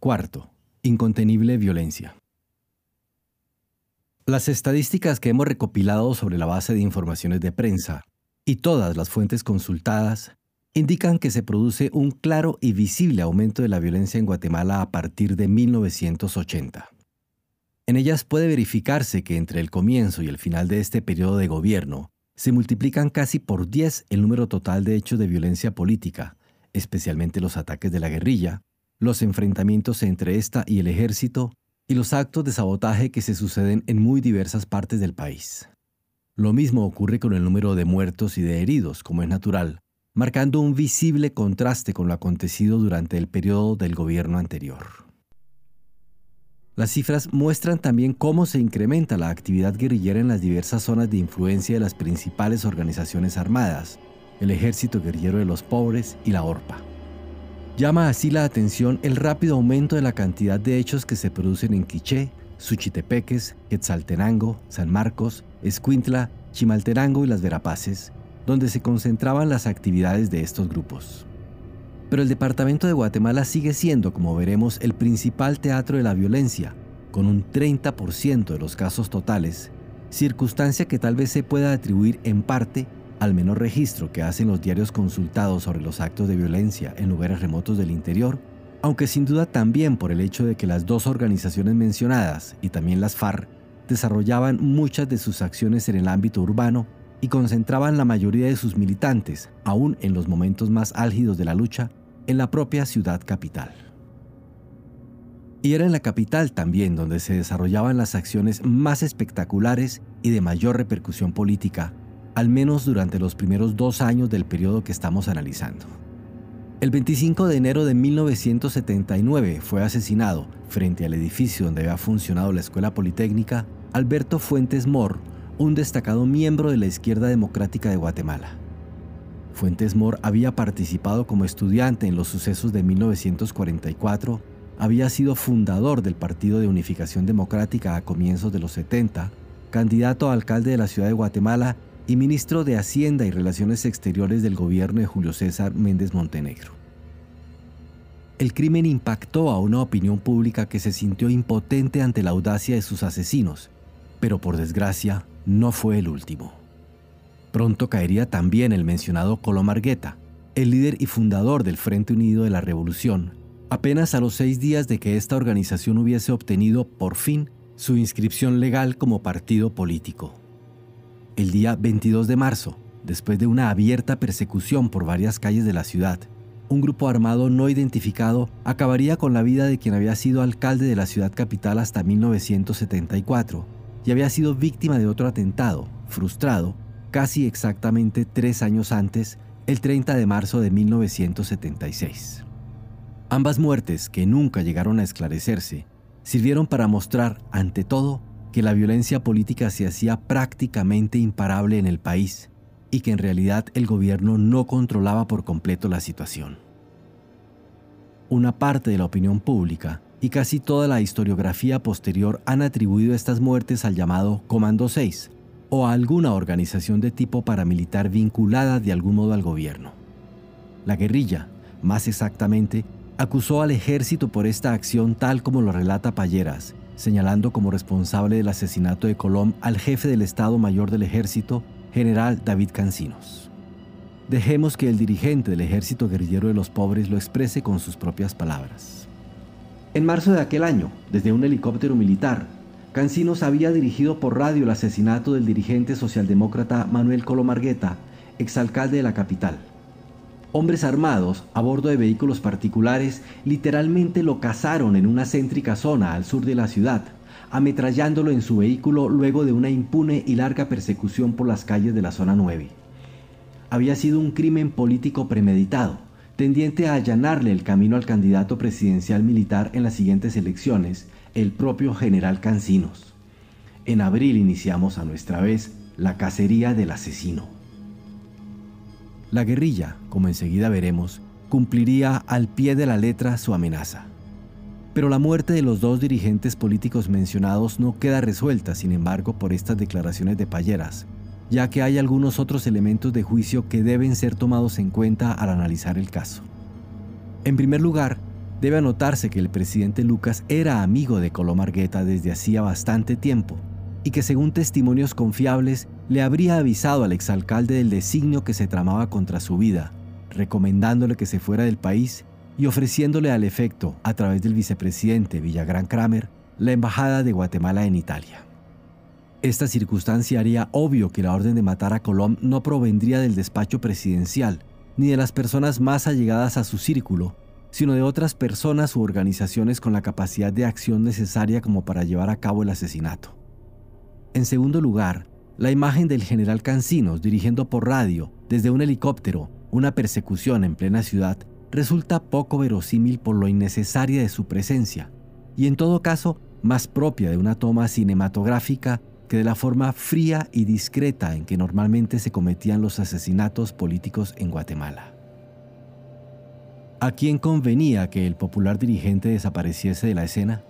Cuarto, incontenible violencia. Las estadísticas que hemos recopilado sobre la base de informaciones de prensa y todas las fuentes consultadas indican que se produce un claro y visible aumento de la violencia en Guatemala a partir de 1980. En ellas puede verificarse que entre el comienzo y el final de este periodo de gobierno se multiplican casi por 10 el número total de hechos de violencia política, especialmente los ataques de la guerrilla, los enfrentamientos entre esta y el ejército y los actos de sabotaje que se suceden en muy diversas partes del país. Lo mismo ocurre con el número de muertos y de heridos, como es natural, marcando un visible contraste con lo acontecido durante el periodo del gobierno anterior. Las cifras muestran también cómo se incrementa la actividad guerrillera en las diversas zonas de influencia de las principales organizaciones armadas, el Ejército Guerrillero de los Pobres y la ORPA. Llama así la atención el rápido aumento de la cantidad de hechos que se producen en Quiché, Suchitepeques, Quetzaltenango, San Marcos, Escuintla, Chimaltenango y Las Verapaces, donde se concentraban las actividades de estos grupos. Pero el departamento de Guatemala sigue siendo, como veremos, el principal teatro de la violencia, con un 30% de los casos totales, circunstancia que tal vez se pueda atribuir en parte al menor registro que hacen los diarios consultados sobre los actos de violencia en lugares remotos del interior, aunque sin duda también por el hecho de que las dos organizaciones mencionadas y también las FARC desarrollaban muchas de sus acciones en el ámbito urbano y concentraban la mayoría de sus militantes, aún en los momentos más álgidos de la lucha, en la propia ciudad capital. Y era en la capital también donde se desarrollaban las acciones más espectaculares y de mayor repercusión política, al menos durante los primeros dos años del periodo que estamos analizando. El 25 de enero de 1979 fue asesinado, frente al edificio donde había funcionado la Escuela Politécnica, Alberto Fuentes Mor, un destacado miembro de la izquierda democrática de Guatemala. Fuentes Mor había participado como estudiante en los sucesos de 1944, había sido fundador del Partido de Unificación Democrática a comienzos de los 70, candidato a alcalde de la ciudad de Guatemala y ministro de Hacienda y Relaciones Exteriores del gobierno de Julio César Méndez Montenegro. El crimen impactó a una opinión pública que se sintió impotente ante la audacia de sus asesinos, pero por desgracia no fue el último. Pronto caería también el mencionado Colomargueta, el líder y fundador del Frente Unido de la Revolución, apenas a los seis días de que esta organización hubiese obtenido por fin su inscripción legal como partido político. El día 22 de marzo, después de una abierta persecución por varias calles de la ciudad, un grupo armado no identificado acabaría con la vida de quien había sido alcalde de la ciudad capital hasta 1974 y había sido víctima de otro atentado, frustrado, casi exactamente tres años antes, el 30 de marzo de 1976. Ambas muertes, que nunca llegaron a esclarecerse, sirvieron para mostrar, ante todo, que la violencia política se hacía prácticamente imparable en el país y que en realidad el gobierno no controlaba por completo la situación. Una parte de la opinión pública y casi toda la historiografía posterior han atribuido estas muertes al llamado Comando 6 o a alguna organización de tipo paramilitar vinculada de algún modo al gobierno. La guerrilla, más exactamente, acusó al ejército por esta acción tal como lo relata Palleras, señalando como responsable del asesinato de Colom al jefe del Estado Mayor del Ejército, general David Cancinos. Dejemos que el dirigente del Ejército Guerrillero de los Pobres lo exprese con sus propias palabras. En marzo de aquel año, desde un helicóptero militar, Cancinos había dirigido por radio el asesinato del dirigente socialdemócrata Manuel Colomargueta, exalcalde de la capital. Hombres armados, a bordo de vehículos particulares, literalmente lo cazaron en una céntrica zona al sur de la ciudad, ametrallándolo en su vehículo luego de una impune y larga persecución por las calles de la zona 9. Había sido un crimen político premeditado, tendiente a allanarle el camino al candidato presidencial militar en las siguientes elecciones, el propio general Cancinos. En abril iniciamos a nuestra vez la cacería del asesino. La guerrilla, como enseguida veremos, cumpliría al pie de la letra su amenaza. Pero la muerte de los dos dirigentes políticos mencionados no queda resuelta, sin embargo, por estas declaraciones de Palleras, ya que hay algunos otros elementos de juicio que deben ser tomados en cuenta al analizar el caso. En primer lugar, debe anotarse que el presidente Lucas era amigo de Colom Argueta desde hacía bastante tiempo y que según testimonios confiables le habría avisado al exalcalde del designio que se tramaba contra su vida, recomendándole que se fuera del país y ofreciéndole al efecto, a través del vicepresidente Villagrán Kramer, la embajada de Guatemala en Italia. Esta circunstancia haría obvio que la orden de matar a Colom no provendría del despacho presidencial, ni de las personas más allegadas a su círculo, sino de otras personas u organizaciones con la capacidad de acción necesaria como para llevar a cabo el asesinato. En segundo lugar, la imagen del general Cancinos dirigiendo por radio, desde un helicóptero, una persecución en plena ciudad, resulta poco verosímil por lo innecesaria de su presencia, y en todo caso más propia de una toma cinematográfica que de la forma fría y discreta en que normalmente se cometían los asesinatos políticos en Guatemala. ¿A quién convenía que el popular dirigente desapareciese de la escena?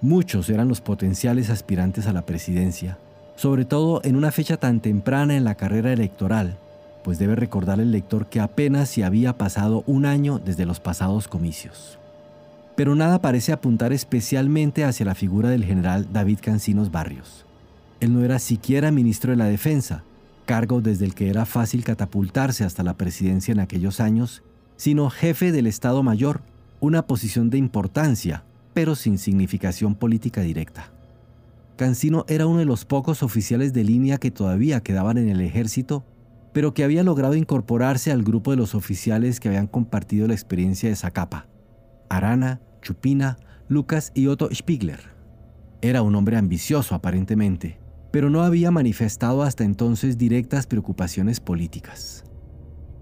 Muchos eran los potenciales aspirantes a la presidencia, sobre todo en una fecha tan temprana en la carrera electoral, pues debe recordar el lector que apenas se había pasado un año desde los pasados comicios. Pero nada parece apuntar especialmente hacia la figura del general David Cancinos Barrios. Él no era siquiera ministro de la Defensa, cargo desde el que era fácil catapultarse hasta la presidencia en aquellos años, sino jefe del Estado Mayor, una posición de importancia pero sin significación política directa. Cancino era uno de los pocos oficiales de línea que todavía quedaban en el ejército, pero que había logrado incorporarse al grupo de los oficiales que habían compartido la experiencia de Zacapa. Arana, Chupina, Lucas y Otto Spiegler. Era un hombre ambicioso aparentemente, pero no había manifestado hasta entonces directas preocupaciones políticas.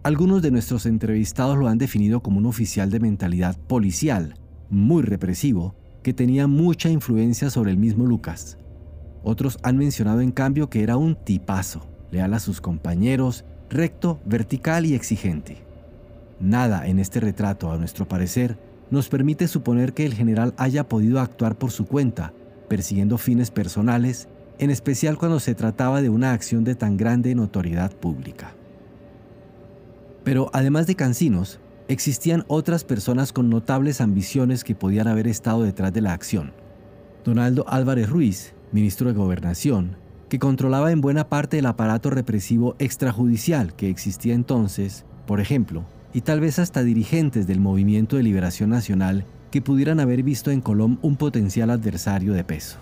Algunos de nuestros entrevistados lo han definido como un oficial de mentalidad policial, muy represivo, que tenía mucha influencia sobre el mismo Lucas. Otros han mencionado en cambio que era un tipazo, leal a sus compañeros, recto, vertical y exigente. Nada en este retrato, a nuestro parecer, nos permite suponer que el general haya podido actuar por su cuenta, persiguiendo fines personales, en especial cuando se trataba de una acción de tan grande notoriedad pública. Pero además de Cancinos, existían otras personas con notables ambiciones que podían haber estado detrás de la acción. Donaldo Álvarez Ruiz, ministro de Gobernación, que controlaba en buena parte el aparato represivo extrajudicial que existía entonces, por ejemplo, y tal vez hasta dirigentes del Movimiento de Liberación Nacional que pudieran haber visto en Colom un potencial adversario de peso.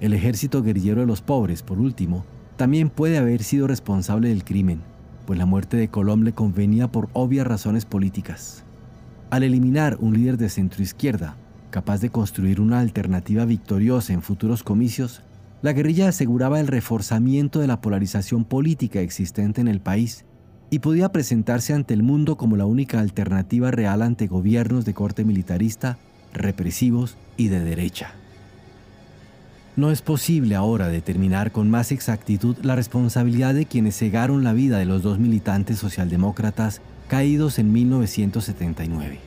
El ejército guerrillero de los pobres, por último, también puede haber sido responsable del crimen, pues la muerte de Colom le convenía por obvias razones políticas. Al eliminar un líder de centroizquierda, capaz de construir una alternativa victoriosa en futuros comicios, la guerrilla aseguraba el reforzamiento de la polarización política existente en el país y podía presentarse ante el mundo como la única alternativa real ante gobiernos de corte militarista, represivos y de derecha. No es posible ahora determinar con más exactitud la responsabilidad de quienes cegaron la vida de los dos militantes socialdemócratas caídos en 1979.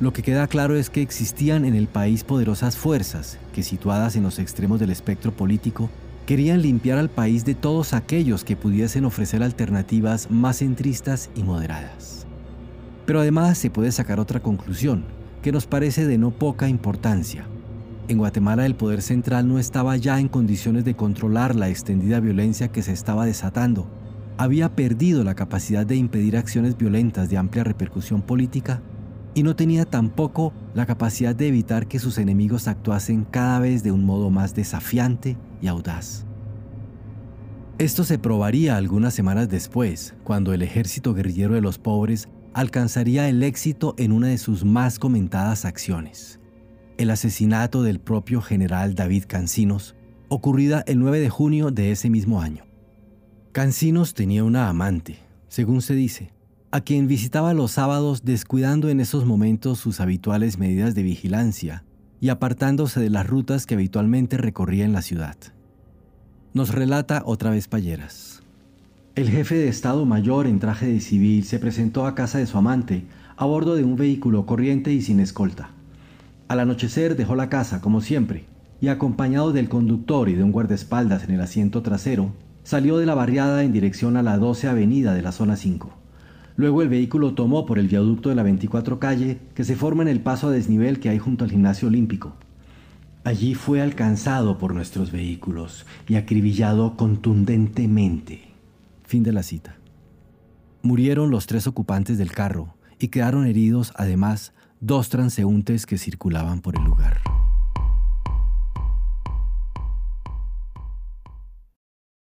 Lo que queda claro es que existían en el país poderosas fuerzas que, situadas en los extremos del espectro político, querían limpiar al país de todos aquellos que pudiesen ofrecer alternativas más centristas y moderadas. Pero además se puede sacar otra conclusión, que nos parece de no poca importancia. En Guatemala el poder central no estaba ya en condiciones de controlar la extendida violencia que se estaba desatando. Había perdido la capacidad de impedir acciones violentas de amplia repercusión política y no tenía tampoco la capacidad de evitar que sus enemigos actuasen cada vez de un modo más desafiante y audaz. Esto se probaría algunas semanas después, cuando el ejército guerrillero de los pobres alcanzaría el éxito en una de sus más comentadas acciones, el asesinato del propio general David Cancinos, ocurrida el 9 de junio de ese mismo año. Cancinos tenía una amante, según se dice, a quien visitaba los sábados descuidando en esos momentos sus habituales medidas de vigilancia y apartándose de las rutas que habitualmente recorría en la ciudad. Nos relata otra vez Palleras. El jefe de Estado Mayor en traje de civil se presentó a casa de su amante a bordo de un vehículo corriente y sin escolta. Al anochecer dejó la casa, como siempre, y acompañado del conductor y de un guardaespaldas en el asiento trasero, salió de la barriada en dirección a la 12 Avenida de la Zona 5. Luego el vehículo tomó por el viaducto de la 24 calle que se forma en el paso a desnivel que hay junto al gimnasio olímpico. Allí fue alcanzado por nuestros vehículos y acribillado contundentemente. Fin de la cita. Murieron los tres ocupantes del carro y quedaron heridos además dos transeúntes que circulaban por el lugar.